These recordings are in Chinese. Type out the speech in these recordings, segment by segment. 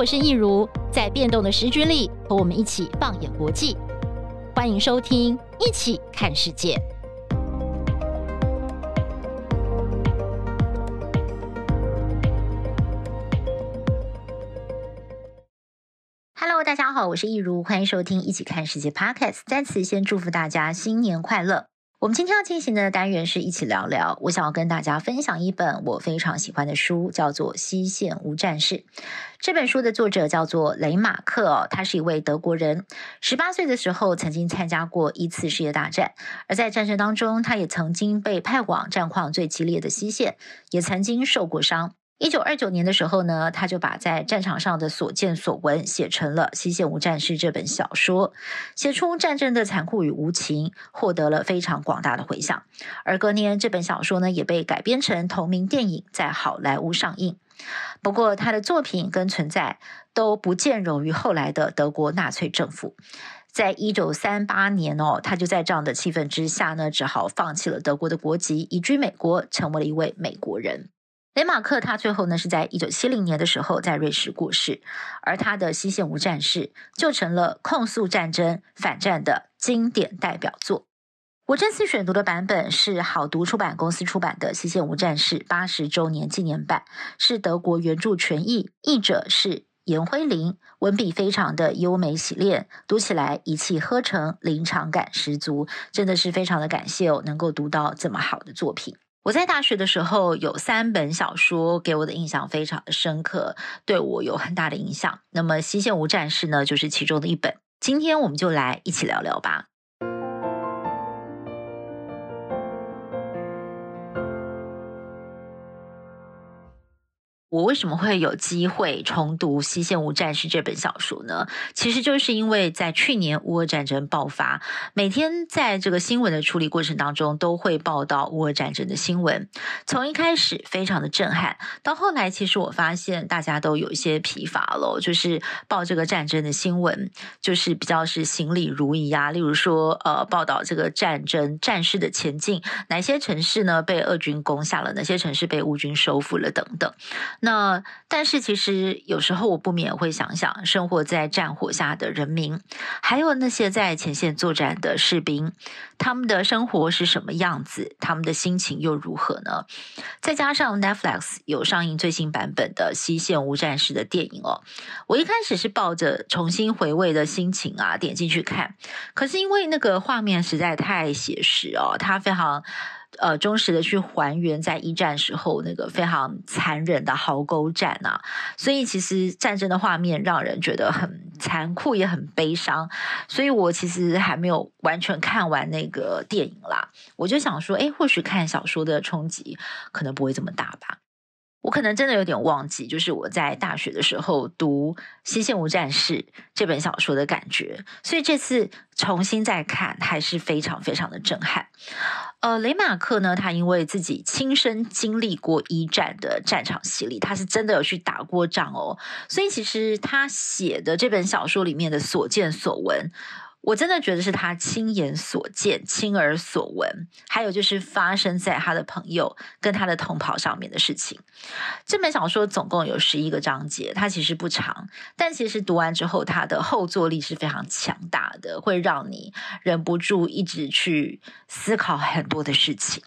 我是益如，在变动的时局里，和我们一起放眼国际。欢迎收听《一起看世界》。Hello，大家好，我是益如，欢迎收听《一起看世界》Podcast。在此先祝福大家新年快乐。我们今天要进行的单元是一起聊聊。我想要跟大家分享一本我非常喜欢的书，叫做《西线无战事》。这本书的作者叫做雷马克，他是一位德国人。十八岁的时候，曾经参加过一次世界大战，而在战争当中，他也曾经被派往战况最激烈的西线，也曾经受过伤。一九二九年的时候呢，他就把在战场上的所见所闻写成了《西线无战事》这本小说，写出战争的残酷与无情，获得了非常广大的回响。而隔年，这本小说呢也被改编成同名电影，在好莱坞上映。不过，他的作品跟存在都不见容于后来的德国纳粹政府。在一九三八年哦，他就在这样的气氛之下呢，只好放弃了德国的国籍，移居美国，成为了一位美国人。雷马克他最后呢是在一九七零年的时候在瑞士过世，而他的《西线无战事》就成了控诉战争、反战的经典代表作。我这次选读的版本是好读出版公司出版的《西线无战事》八十周年纪念版，是德国原著全译，译者是颜辉林，文笔非常的优美洗练，读起来一气呵成，临场感十足，真的是非常的感谢哦，能够读到这么好的作品。我在大学的时候有三本小说给我的印象非常的深刻，对我有很大的影响。那么《西线无战事》呢，就是其中的一本。今天我们就来一起聊聊吧。我为什么会有机会重读《西线无战事》这本小说呢？其实就是因为在去年乌俄战争爆发，每天在这个新闻的处理过程当中，都会报道乌俄战争的新闻。从一开始非常的震撼，到后来，其实我发现大家都有一些疲乏了，就是报这个战争的新闻，就是比较是行礼如仪啊。例如说，呃，报道这个战争战事的前进，哪些城市呢被俄军攻下了，哪些城市被乌军收复了等等。那但是其实有时候我不免会想想，生活在战火下的人民，还有那些在前线作战的士兵，他们的生活是什么样子？他们的心情又如何呢？再加上 Netflix 有上映最新版本的《西线无战事》的电影哦，我一开始是抱着重新回味的心情啊，点进去看，可是因为那个画面实在太写实哦，它非常。呃，忠实的去还原在一战时候那个非常残忍的壕沟战啊，所以其实战争的画面让人觉得很残酷，也很悲伤。所以我其实还没有完全看完那个电影啦，我就想说，诶，或许看小说的冲击可能不会这么大吧。我可能真的有点忘记，就是我在大学的时候读《西线无战事》这本小说的感觉，所以这次重新再看还是非常非常的震撼。呃，雷马克呢，他因为自己亲身经历过一战的战场洗礼，他是真的有去打过仗哦，所以其实他写的这本小说里面的所见所闻。我真的觉得是他亲眼所见、亲耳所闻，还有就是发生在他的朋友跟他的同袍上面的事情。这本小说总共有十一个章节，它其实不长，但其实读完之后，它的后坐力是非常强大的，会让你忍不住一直去思考很多的事情。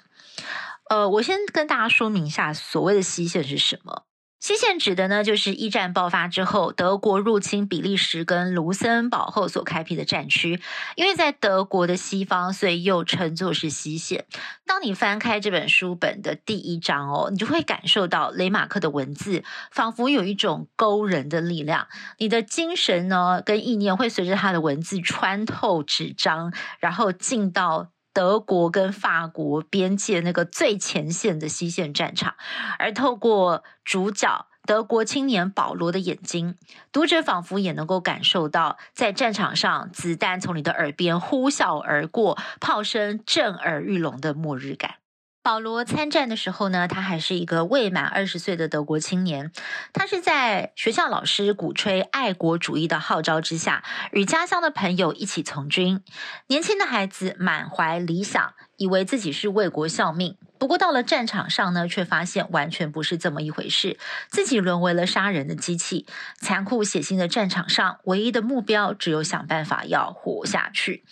呃，我先跟大家说明一下，所谓的西线是什么。西线指的呢，就是一战爆发之后，德国入侵比利时跟卢森堡后所开辟的战区。因为在德国的西方，所以又称作是西线。当你翻开这本书本的第一章哦，你就会感受到雷马克的文字，仿佛有一种勾人的力量。你的精神呢，跟意念会随着他的文字穿透纸张，然后进到。德国跟法国边界那个最前线的西线战场，而透过主角德国青年保罗的眼睛，读者仿佛也能够感受到，在战场上子弹从你的耳边呼啸而过，炮声震耳欲聋的末日感。保罗参战的时候呢，他还是一个未满二十岁的德国青年。他是在学校老师鼓吹爱国主义的号召之下，与家乡的朋友一起从军。年轻的孩子满怀理想，以为自己是为国效命。不过到了战场上呢，却发现完全不是这么一回事，自己沦为了杀人的机器。残酷血腥的战场上，唯一的目标只有想办法要活下去。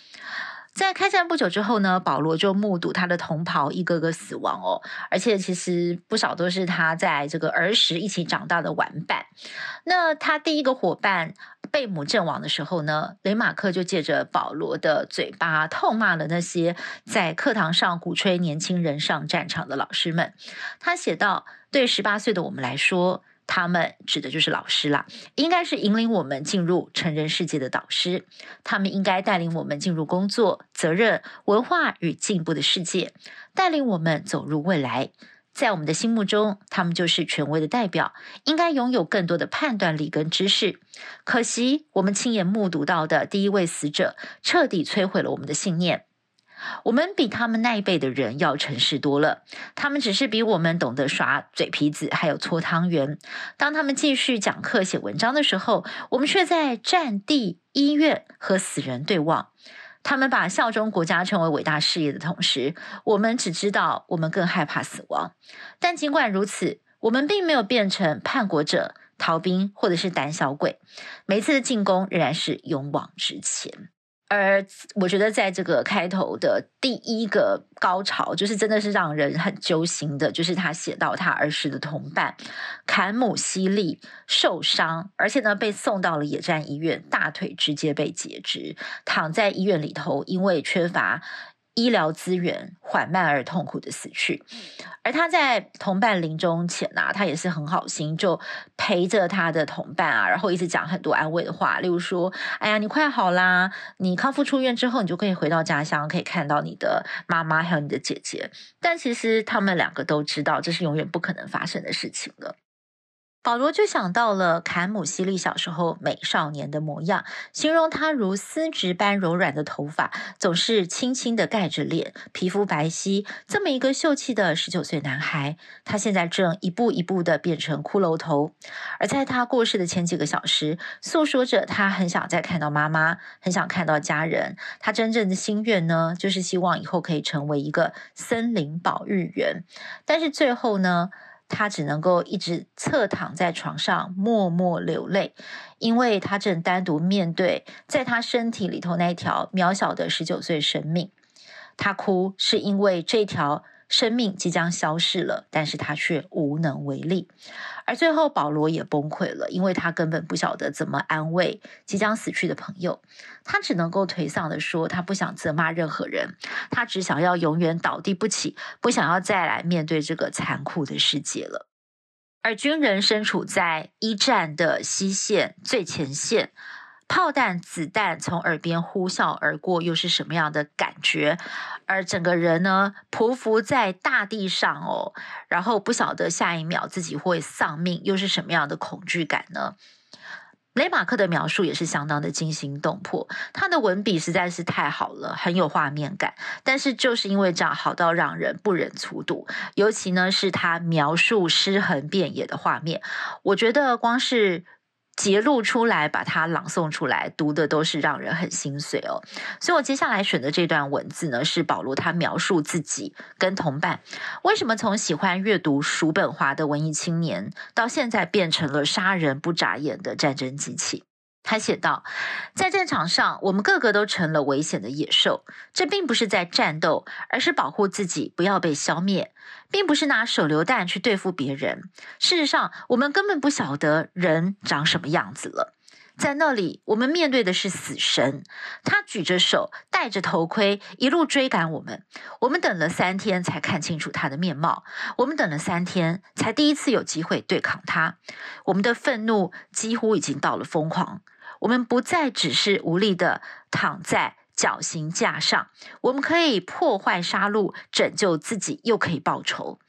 在开战不久之后呢，保罗就目睹他的同袍一个个死亡哦，而且其实不少都是他在这个儿时一起长大的玩伴。那他第一个伙伴贝姆阵亡的时候呢，雷马克就借着保罗的嘴巴痛骂了那些在课堂上鼓吹年轻人上战场的老师们。他写道：“对十八岁的我们来说。”他们指的就是老师啦，应该是引领我们进入成人世界的导师。他们应该带领我们进入工作、责任、文化与进步的世界，带领我们走入未来。在我们的心目中，他们就是权威的代表，应该拥有更多的判断力跟知识。可惜，我们亲眼目睹到的第一位死者，彻底摧毁了我们的信念。我们比他们那一辈的人要诚实多了，他们只是比我们懂得耍嘴皮子，还有搓汤圆。当他们继续讲课、写文章的时候，我们却在战地、医院和死人对望。他们把效忠国家称为伟大事业的同时，我们只知道我们更害怕死亡。但尽管如此，我们并没有变成叛国者、逃兵或者是胆小鬼。每次的进攻仍然是勇往直前。而我觉得，在这个开头的第一个高潮，就是真的是让人很揪心的，就是他写到他儿时的同伴坎姆西利受伤，而且呢被送到了野战医院，大腿直接被截肢，躺在医院里头，因为缺乏。医疗资源缓慢而痛苦的死去，而他在同伴临终前啊，他也是很好心，就陪着他的同伴啊，然后一直讲很多安慰的话，例如说：“哎呀，你快好啦，你康复出院之后，你就可以回到家乡，可以看到你的妈妈还有你的姐姐。”但其实他们两个都知道，这是永远不可能发生的事情了。保罗就想到了坎姆西利小时候美少年的模样，形容他如丝质般柔软的头发，总是轻轻的盖着脸，皮肤白皙，这么一个秀气的十九岁男孩，他现在正一步一步的变成骷髅头。而在他过世的前几个小时，诉说着他很想再看到妈妈，很想看到家人。他真正的心愿呢，就是希望以后可以成为一个森林保育员。但是最后呢，他只能够一直侧躺在床上，默默流泪，因为他正单独面对在他身体里头那一条渺小的十九岁生命。他哭是因为这条。生命即将消逝了，但是他却无能为力。而最后，保罗也崩溃了，因为他根本不晓得怎么安慰即将死去的朋友。他只能够颓丧地说：“他不想责骂任何人，他只想要永远倒地不起，不想要再来面对这个残酷的世界了。”而军人身处在一战的西线最前线。炮弹、子弹从耳边呼啸而过，又是什么样的感觉？而整个人呢，匍匐在大地上哦，然后不晓得下一秒自己会丧命，又是什么样的恐惧感呢？雷马克的描述也是相当的惊心动魄，他的文笔实在是太好了，很有画面感。但是就是因为这样好到让人不忍卒读，尤其呢是他描述尸横遍野的画面，我觉得光是。揭露出来，把它朗诵出来，读的都是让人很心碎哦。所以我接下来选的这段文字呢，是保罗他描述自己跟同伴为什么从喜欢阅读叔本华的文艺青年，到现在变成了杀人不眨眼的战争机器。他写道：“在战场上，我们个个都成了危险的野兽。这并不是在战斗，而是保护自己不要被消灭，并不是拿手榴弹去对付别人。事实上，我们根本不晓得人长什么样子了。在那里，我们面对的是死神。他举着手，戴着头盔，一路追赶我们。我们等了三天才看清楚他的面貌。我们等了三天，才第一次有机会对抗他。我们的愤怒几乎已经到了疯狂。”我们不再只是无力的躺在绞刑架上，我们可以破坏杀戮，拯救自己，又可以报仇。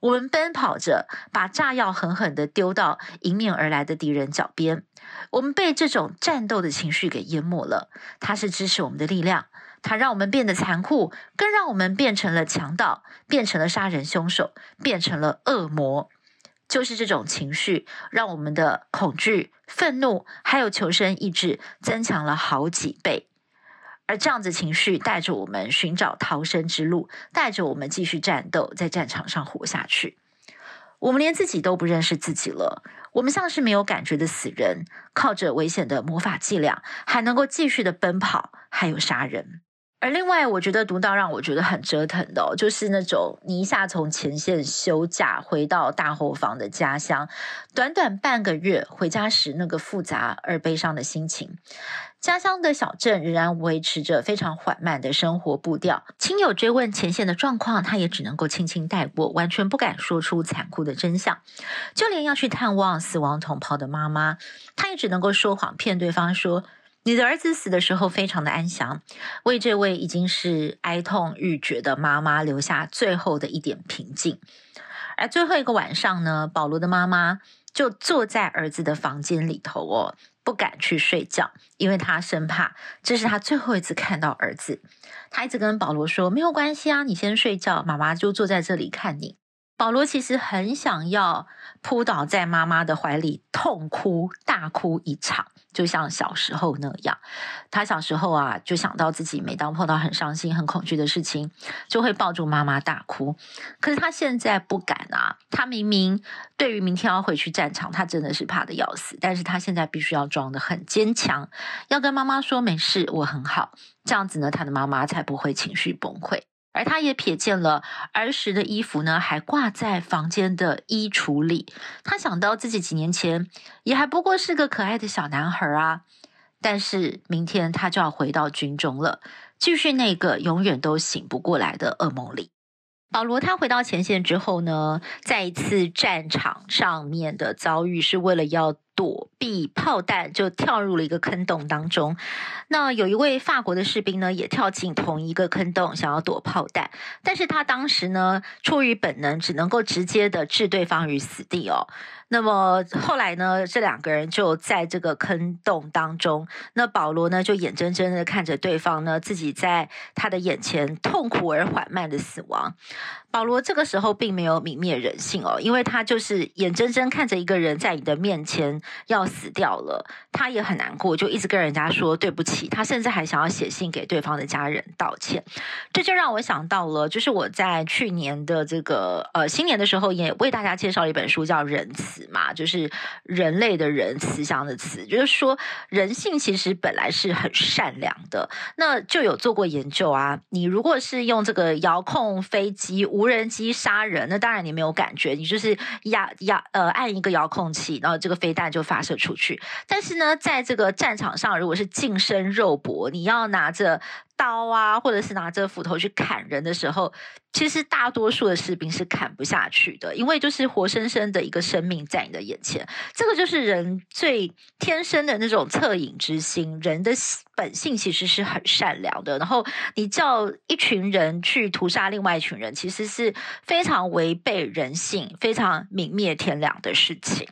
我们奔跑着，把炸药狠狠地丢到迎面而来的敌人脚边。我们被这种战斗的情绪给淹没了。它是支持我们的力量，它让我们变得残酷，更让我们变成了强盗，变成了杀人凶手，变成了恶魔。就是这种情绪，让我们的恐惧、愤怒，还有求生意志增强了好几倍。而这样子情绪带着我们寻找逃生之路，带着我们继续战斗，在战场上活下去。我们连自己都不认识自己了，我们像是没有感觉的死人，靠着危险的魔法伎俩，还能够继续的奔跑，还有杀人。而另外，我觉得读到让我觉得很折腾的，就是那种你一下从前线休假回到大后方的家乡，短短半个月回家时那个复杂而悲伤的心情。家乡的小镇仍然维持着非常缓慢的生活步调。亲友追问前线的状况，他也只能够轻轻带过，完全不敢说出残酷的真相。就连要去探望死亡同袍的妈妈，他也只能够说谎骗对方说。你的儿子死的时候非常的安详，为这位已经是哀痛欲绝的妈妈留下最后的一点平静。而最后一个晚上呢，保罗的妈妈就坐在儿子的房间里头哦，不敢去睡觉，因为她生怕这是她最后一次看到儿子。她一直跟保罗说：“没有关系啊，你先睡觉，妈妈就坐在这里看你。”保罗其实很想要扑倒在妈妈的怀里，痛哭大哭一场。就像小时候那样，他小时候啊，就想到自己每当碰到很伤心、很恐惧的事情，就会抱住妈妈大哭。可是他现在不敢啊！他明明对于明天要回去战场，他真的是怕得要死。但是他现在必须要装得很坚强，要跟妈妈说没事，我很好。这样子呢，他的妈妈才不会情绪崩溃。而他也瞥见了儿时的衣服呢，还挂在房间的衣橱里。他想到自己几年前也还不过是个可爱的小男孩啊，但是明天他就要回到军中了，继续那个永远都醒不过来的噩梦里。保罗他回到前线之后呢，在一次战场上面的遭遇，是为了要躲避炮弹，就跳入了一个坑洞当中。那有一位法国的士兵呢，也跳进同一个坑洞，想要躲炮弹，但是他当时呢，出于本能，只能够直接的置对方于死地哦。那么后来呢，这两个人就在这个坑洞当中。那保罗呢，就眼睁睁的看着对方呢，自己在他的眼前痛苦而缓慢的死亡。保罗这个时候并没有泯灭人性哦，因为他就是眼睁睁看着一个人在你的面前要死掉了，他也很难过，就一直跟人家说对不起。他甚至还想要写信给对方的家人道歉。这就让我想到了，就是我在去年的这个呃新年的时候，也为大家介绍了一本书，叫《仁慈》。嘛，就是人类的人，慈祥的慈，就是说人性其实本来是很善良的。那就有做过研究啊，你如果是用这个遥控飞机、无人机杀人，那当然你没有感觉，你就是压压呃按一个遥控器，然后这个飞弹就发射出去。但是呢，在这个战场上，如果是近身肉搏，你要拿着。刀啊，或者是拿着斧头去砍人的时候，其实大多数的士兵是砍不下去的，因为就是活生生的一个生命在你的眼前。这个就是人最天生的那种恻隐之心，人的本性其实是很善良的。然后你叫一群人去屠杀另外一群人，其实是非常违背人性、非常泯灭天良的事情。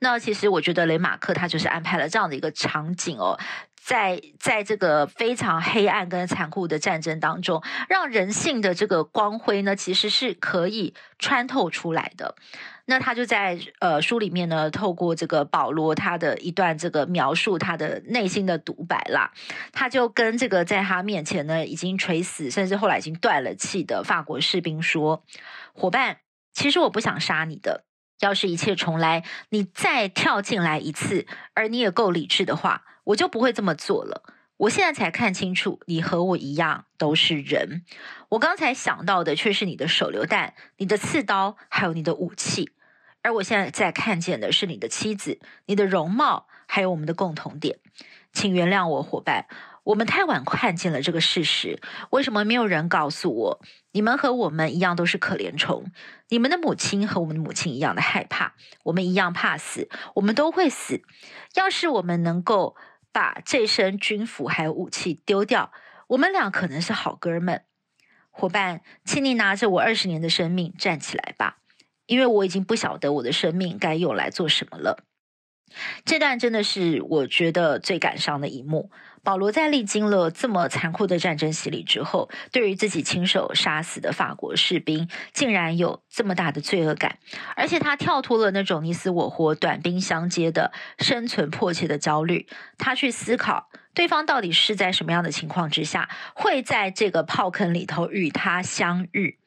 那其实我觉得雷马克他就是安排了这样的一个场景哦。在在这个非常黑暗跟残酷的战争当中，让人性的这个光辉呢，其实是可以穿透出来的。那他就在呃书里面呢，透过这个保罗他的一段这个描述他的内心的独白啦，他就跟这个在他面前呢已经垂死，甚至后来已经断了气的法国士兵说：“伙伴，其实我不想杀你的。要是一切重来，你再跳进来一次，而你也够理智的话。”我就不会这么做了。我现在才看清楚，你和我一样都是人。我刚才想到的却是你的手榴弹、你的刺刀，还有你的武器。而我现在在看见的是你的妻子、你的容貌，还有我们的共同点。请原谅我，伙伴，我们太晚看见了这个事实。为什么没有人告诉我？你们和我们一样都是可怜虫。你们的母亲和我们的母亲一样的害怕，我们一样怕死，我们都会死。要是我们能够。把这身军服还有武器丢掉，我们俩可能是好哥们。伙伴，请你拿着我二十年的生命站起来吧，因为我已经不晓得我的生命该用来做什么了。这段真的是我觉得最感伤的一幕。保罗在历经了这么残酷的战争洗礼之后，对于自己亲手杀死的法国士兵，竟然有这么大的罪恶感，而且他跳脱了那种你死我活、短兵相接的生存迫切的焦虑，他去思考对方到底是在什么样的情况之下，会在这个炮坑里头与他相遇。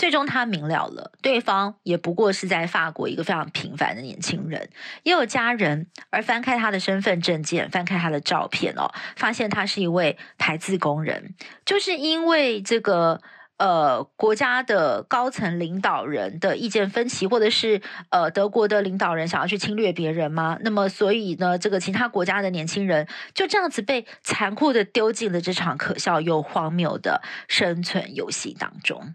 最终他明了了，对方也不过是在法国一个非常平凡的年轻人，也有家人。而翻开他的身份证件，翻开他的照片哦，发现他是一位排字工人。就是因为这个呃国家的高层领导人的意见分歧，或者是呃德国的领导人想要去侵略别人吗？那么所以呢，这个其他国家的年轻人就这样子被残酷的丢进了这场可笑又荒谬的生存游戏当中。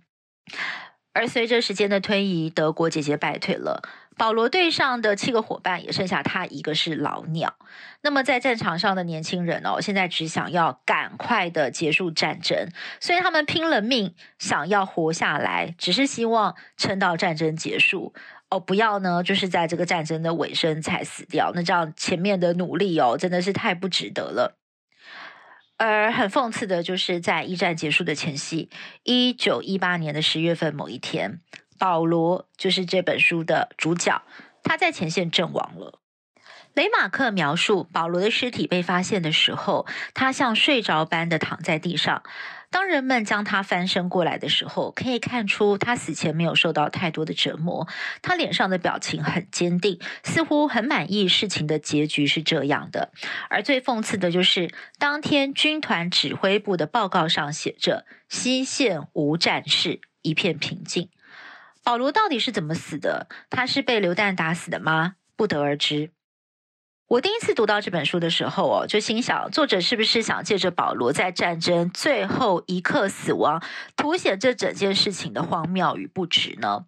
而随着时间的推移，德国节节败退了。保罗队上的七个伙伴也剩下他一个是老鸟。那么在战场上的年轻人哦，现在只想要赶快的结束战争，所以他们拼了命想要活下来，只是希望撑到战争结束哦，不要呢，就是在这个战争的尾声才死掉。那这样前面的努力哦，真的是太不值得了。而很讽刺的就是，在一战结束的前夕，一九一八年的十月份某一天，保罗就是这本书的主角，他在前线阵亡了。雷马克描述保罗的尸体被发现的时候，他像睡着般的躺在地上。当人们将他翻身过来的时候，可以看出他死前没有受到太多的折磨。他脸上的表情很坚定，似乎很满意事情的结局是这样的。而最讽刺的就是，当天军团指挥部的报告上写着“西线无战事，一片平静”。保罗到底是怎么死的？他是被流弹打死的吗？不得而知。我第一次读到这本书的时候哦，就心想，作者是不是想借着保罗在战争最后一刻死亡，凸显这整件事情的荒谬与不值呢？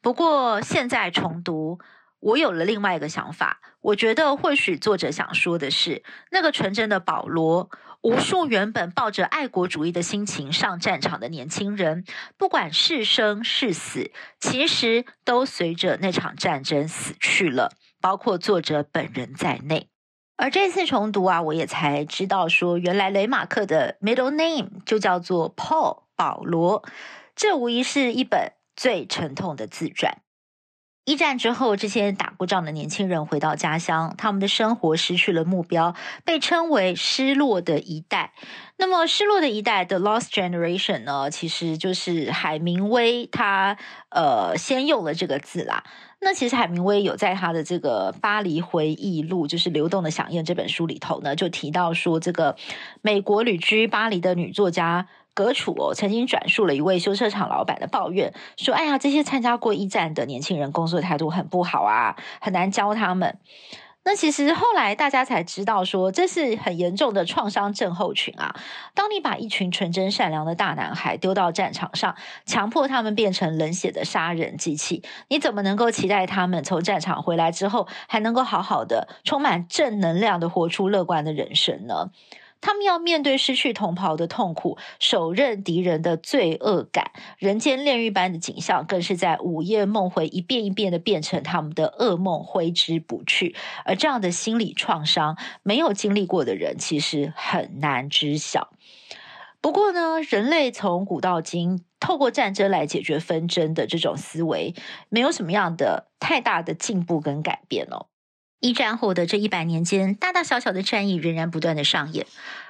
不过现在重读，我有了另外一个想法。我觉得或许作者想说的是，那个纯真的保罗，无数原本抱着爱国主义的心情上战场的年轻人，不管是生是死，其实都随着那场战争死去了。包括作者本人在内，而这次重读啊，我也才知道说，原来雷马克的 middle name 就叫做 Paul 保罗，这无疑是一本最沉痛的自传。一战之后，这些打过仗的年轻人回到家乡，他们的生活失去了目标，被称为失落的一代。那么，失落的一代的 Lost Generation 呢，其实就是海明威他呃先用了这个字啦。那其实海明威有在他的这个《巴黎回忆录》，就是《流动的饗宴》这本书里头呢，就提到说，这个美国旅居巴黎的女作家。格楚哦，曾经转述了一位修车厂老板的抱怨，说：“哎呀，这些参加过一战的年轻人，工作态度很不好啊，很难教他们。”那其实后来大家才知道说，说这是很严重的创伤症候群啊。当你把一群纯真善良的大男孩丢到战场上，强迫他们变成冷血的杀人机器，你怎么能够期待他们从战场回来之后，还能够好好的、充满正能量的活出乐观的人生呢？他们要面对失去同袍的痛苦，手刃敌人的罪恶感，人间炼狱般的景象，更是在午夜梦回一遍一遍的变成他们的噩梦，挥之不去。而这样的心理创伤，没有经历过的人其实很难知晓。不过呢，人类从古到今，透过战争来解决纷争的这种思维，没有什么样的太大的进步跟改变哦。一战后的这一百年间，大大小小的战役仍然不断的上演。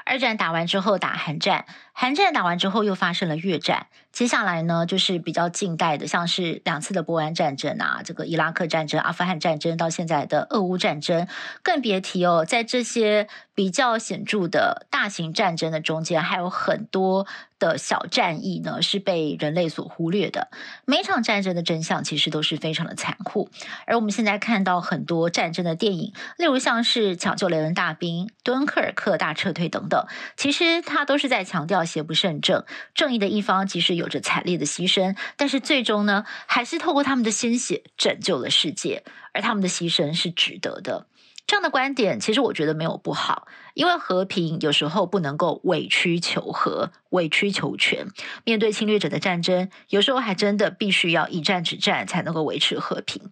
二战打完之后打韩战，韩战打完之后又发生了越战。接下来呢，就是比较近代的，像是两次的波湾战争啊，这个伊拉克战争、阿富汗战争，到现在的俄乌战争，更别提哦，在这些比较显著的大型战争的中间，还有很多的小战役呢，是被人类所忽略的。每场战争的真相其实都是非常的残酷，而我们现在看到很多战争的电影，例如像是《抢救雷恩大兵》、《敦刻尔克大撤退》等等，其实他都是在强调邪不胜正，正义的一方即使有着惨烈的牺牲，但是最终呢，还是透过他们的鲜血拯救了世界，而他们的牺牲是值得的。这样的观点，其实我觉得没有不好，因为和平有时候不能够委曲求和、委曲求全。面对侵略者的战争，有时候还真的必须要一战止战，才能够维持和平。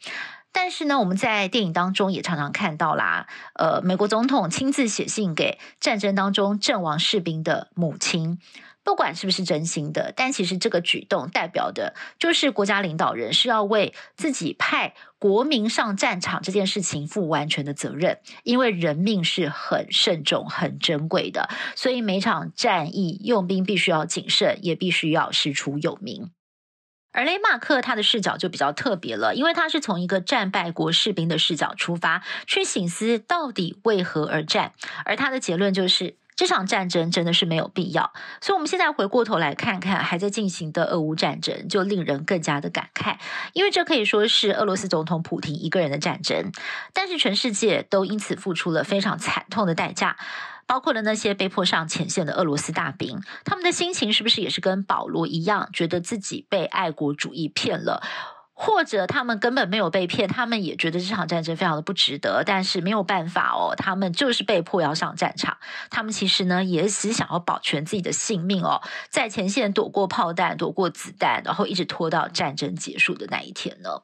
但是呢，我们在电影当中也常常看到啦，呃，美国总统亲自写信给战争当中阵亡士兵的母亲。不管是不是真心的，但其实这个举动代表的就是国家领导人是要为自己派国民上战场这件事情负完全的责任，因为人命是很慎重、很珍贵的，所以每场战役用兵必须要谨慎，也必须要师出有名。而雷马克他的视角就比较特别了，因为他是从一个战败国士兵的视角出发，去省思到底为何而战，而他的结论就是。这场战争真的是没有必要，所以我们现在回过头来看看还在进行的俄乌战争，就令人更加的感慨，因为这可以说是俄罗斯总统普丁一个人的战争，但是全世界都因此付出了非常惨痛的代价，包括了那些被迫上前线的俄罗斯大兵，他们的心情是不是也是跟保罗一样，觉得自己被爱国主义骗了？或者他们根本没有被骗，他们也觉得这场战争非常的不值得，但是没有办法哦，他们就是被迫要上战场。他们其实呢也是想要保全自己的性命哦，在前线躲过炮弹、躲过子弹，然后一直拖到战争结束的那一天呢。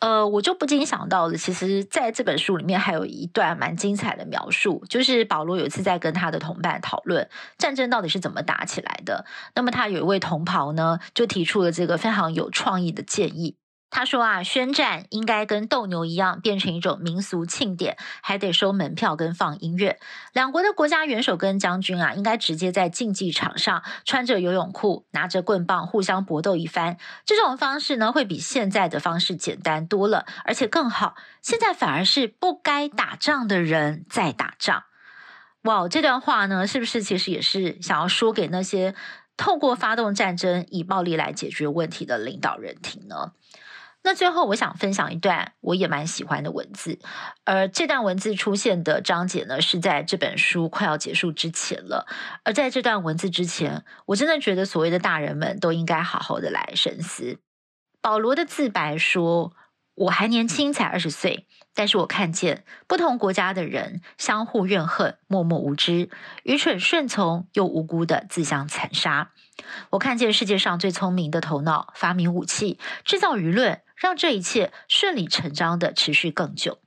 呃，我就不禁想到了，其实在这本书里面还有一段蛮精彩的描述，就是保罗有一次在跟他的同伴讨论战争到底是怎么打起来的。那么他有一位同袍呢，就提出了这个非常有创意的建议。他说啊，宣战应该跟斗牛一样，变成一种民俗庆典，还得收门票跟放音乐。两国的国家元首跟将军啊，应该直接在竞技场上穿着游泳裤，拿着棍棒互相搏斗一番。这种方式呢，会比现在的方式简单多了，而且更好。现在反而是不该打仗的人在打仗。哇，这段话呢，是不是其实也是想要说给那些透过发动战争以暴力来解决问题的领导人听呢？那最后，我想分享一段我也蛮喜欢的文字，而这段文字出现的章节呢，是在这本书快要结束之前了。而在这段文字之前，我真的觉得所谓的大人们都应该好好的来深思。保罗的自白说：“我还年轻，才二十岁，但是我看见不同国家的人相互怨恨，默默无知，愚蠢顺从又无辜的自相残杀。我看见世界上最聪明的头脑发明武器，制造舆论。”让这一切顺理成章的持续更久。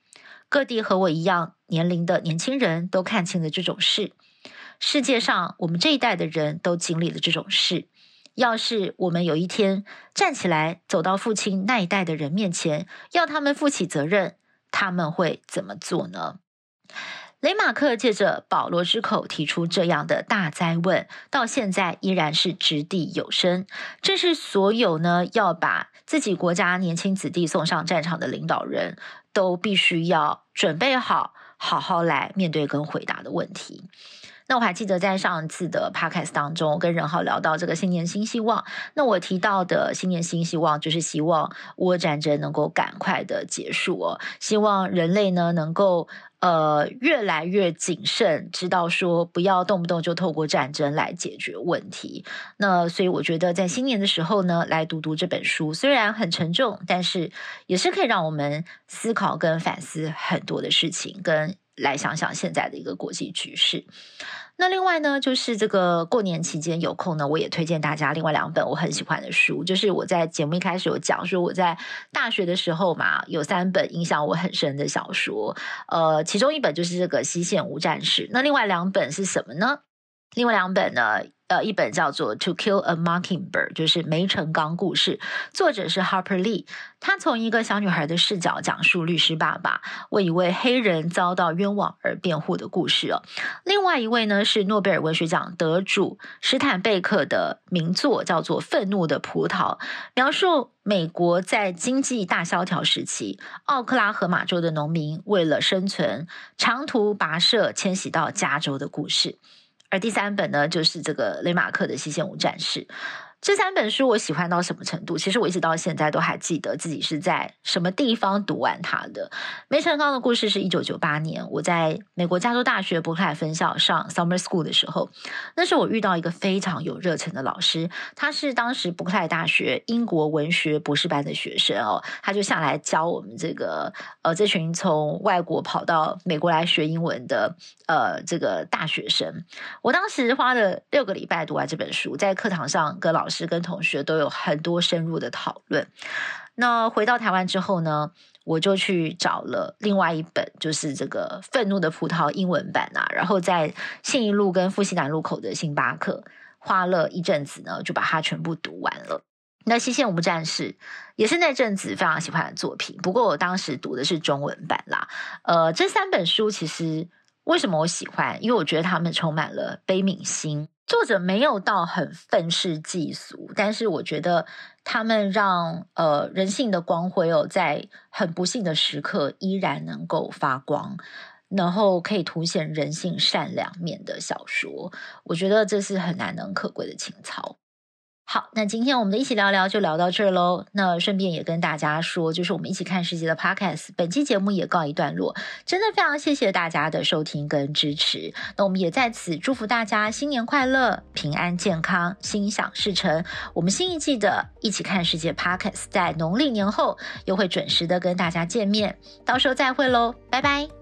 各地和我一样年龄的年轻人都看清了这种事。世界上，我们这一代的人都经历了这种事。要是我们有一天站起来，走到父亲那一代的人面前，要他们负起责任，他们会怎么做呢？雷马克借着保罗之口提出这样的大哉问，到现在依然是掷地有声。这是所有呢要把自己国家年轻子弟送上战场的领导人都必须要准备好，好好来面对跟回答的问题。那我还记得在上一次的 podcast 当中，跟任浩聊到这个新年新希望。那我提到的新年新希望，就是希望乌俄战争能够赶快的结束哦，希望人类呢能够呃越来越谨慎，知道说不要动不动就透过战争来解决问题。那所以我觉得在新年的时候呢，来读读这本书，虽然很沉重，但是也是可以让我们思考跟反思很多的事情，跟来想想现在的一个国际局势。那另外呢，就是这个过年期间有空呢，我也推荐大家另外两本我很喜欢的书。就是我在节目一开始有讲说，我在大学的时候嘛，有三本影响我很深的小说。呃，其中一本就是这个《西线无战事》，那另外两本是什么呢？另外两本呢？呃，一本叫做《To Kill a Mockingbird》，就是《梅成钢故事》，作者是 Harper Lee。他从一个小女孩的视角讲述律师爸爸为一位黑人遭到冤枉而辩护的故事哦。另外一位呢是诺贝尔文学奖得主史坦贝克的名作，叫做《愤怒的葡萄》，描述美国在经济大萧条时期，奥克拉荷马州的农民为了生存，长途跋涉迁徙到加州的故事。而第三本呢，就是这个雷马克的《西线无战事》。这三本书我喜欢到什么程度？其实我一直到现在都还记得自己是在什么地方读完它的。梅成刚的故事是一九九八年，我在美国加州大学伯克莱分校上 summer school 的时候，那时候我遇到一个非常有热忱的老师，他是当时伯克莱大学英国文学博士班的学生哦，他就下来教我们这个呃这群从外国跑到美国来学英文的呃这个大学生。我当时花了六个礼拜读完这本书，在课堂上跟老师跟同学都有很多深入的讨论。那回到台湾之后呢，我就去找了另外一本，就是这个《愤怒的葡萄》英文版啊，然后在信义路跟复兴南路口的星巴克花了一阵子呢，就把它全部读完了。那《西线无战事》也是那阵子非常喜欢的作品，不过我当时读的是中文版啦。呃，这三本书其实为什么我喜欢？因为我觉得他们充满了悲悯心。作者没有到很愤世嫉俗，但是我觉得他们让呃人性的光辉哦，在很不幸的时刻依然能够发光，然后可以凸显人性善良面的小说。我觉得这是很难能可贵的情操。好，那今天我们的一起聊聊就聊到这儿喽。那顺便也跟大家说，就是我们一起看世界的 Podcast，本期节目也告一段落。真的非常谢谢大家的收听跟支持。那我们也在此祝福大家新年快乐、平安健康、心想事成。我们新一季的一起看世界 Podcast 在农历年后又会准时的跟大家见面，到时候再会喽，拜拜。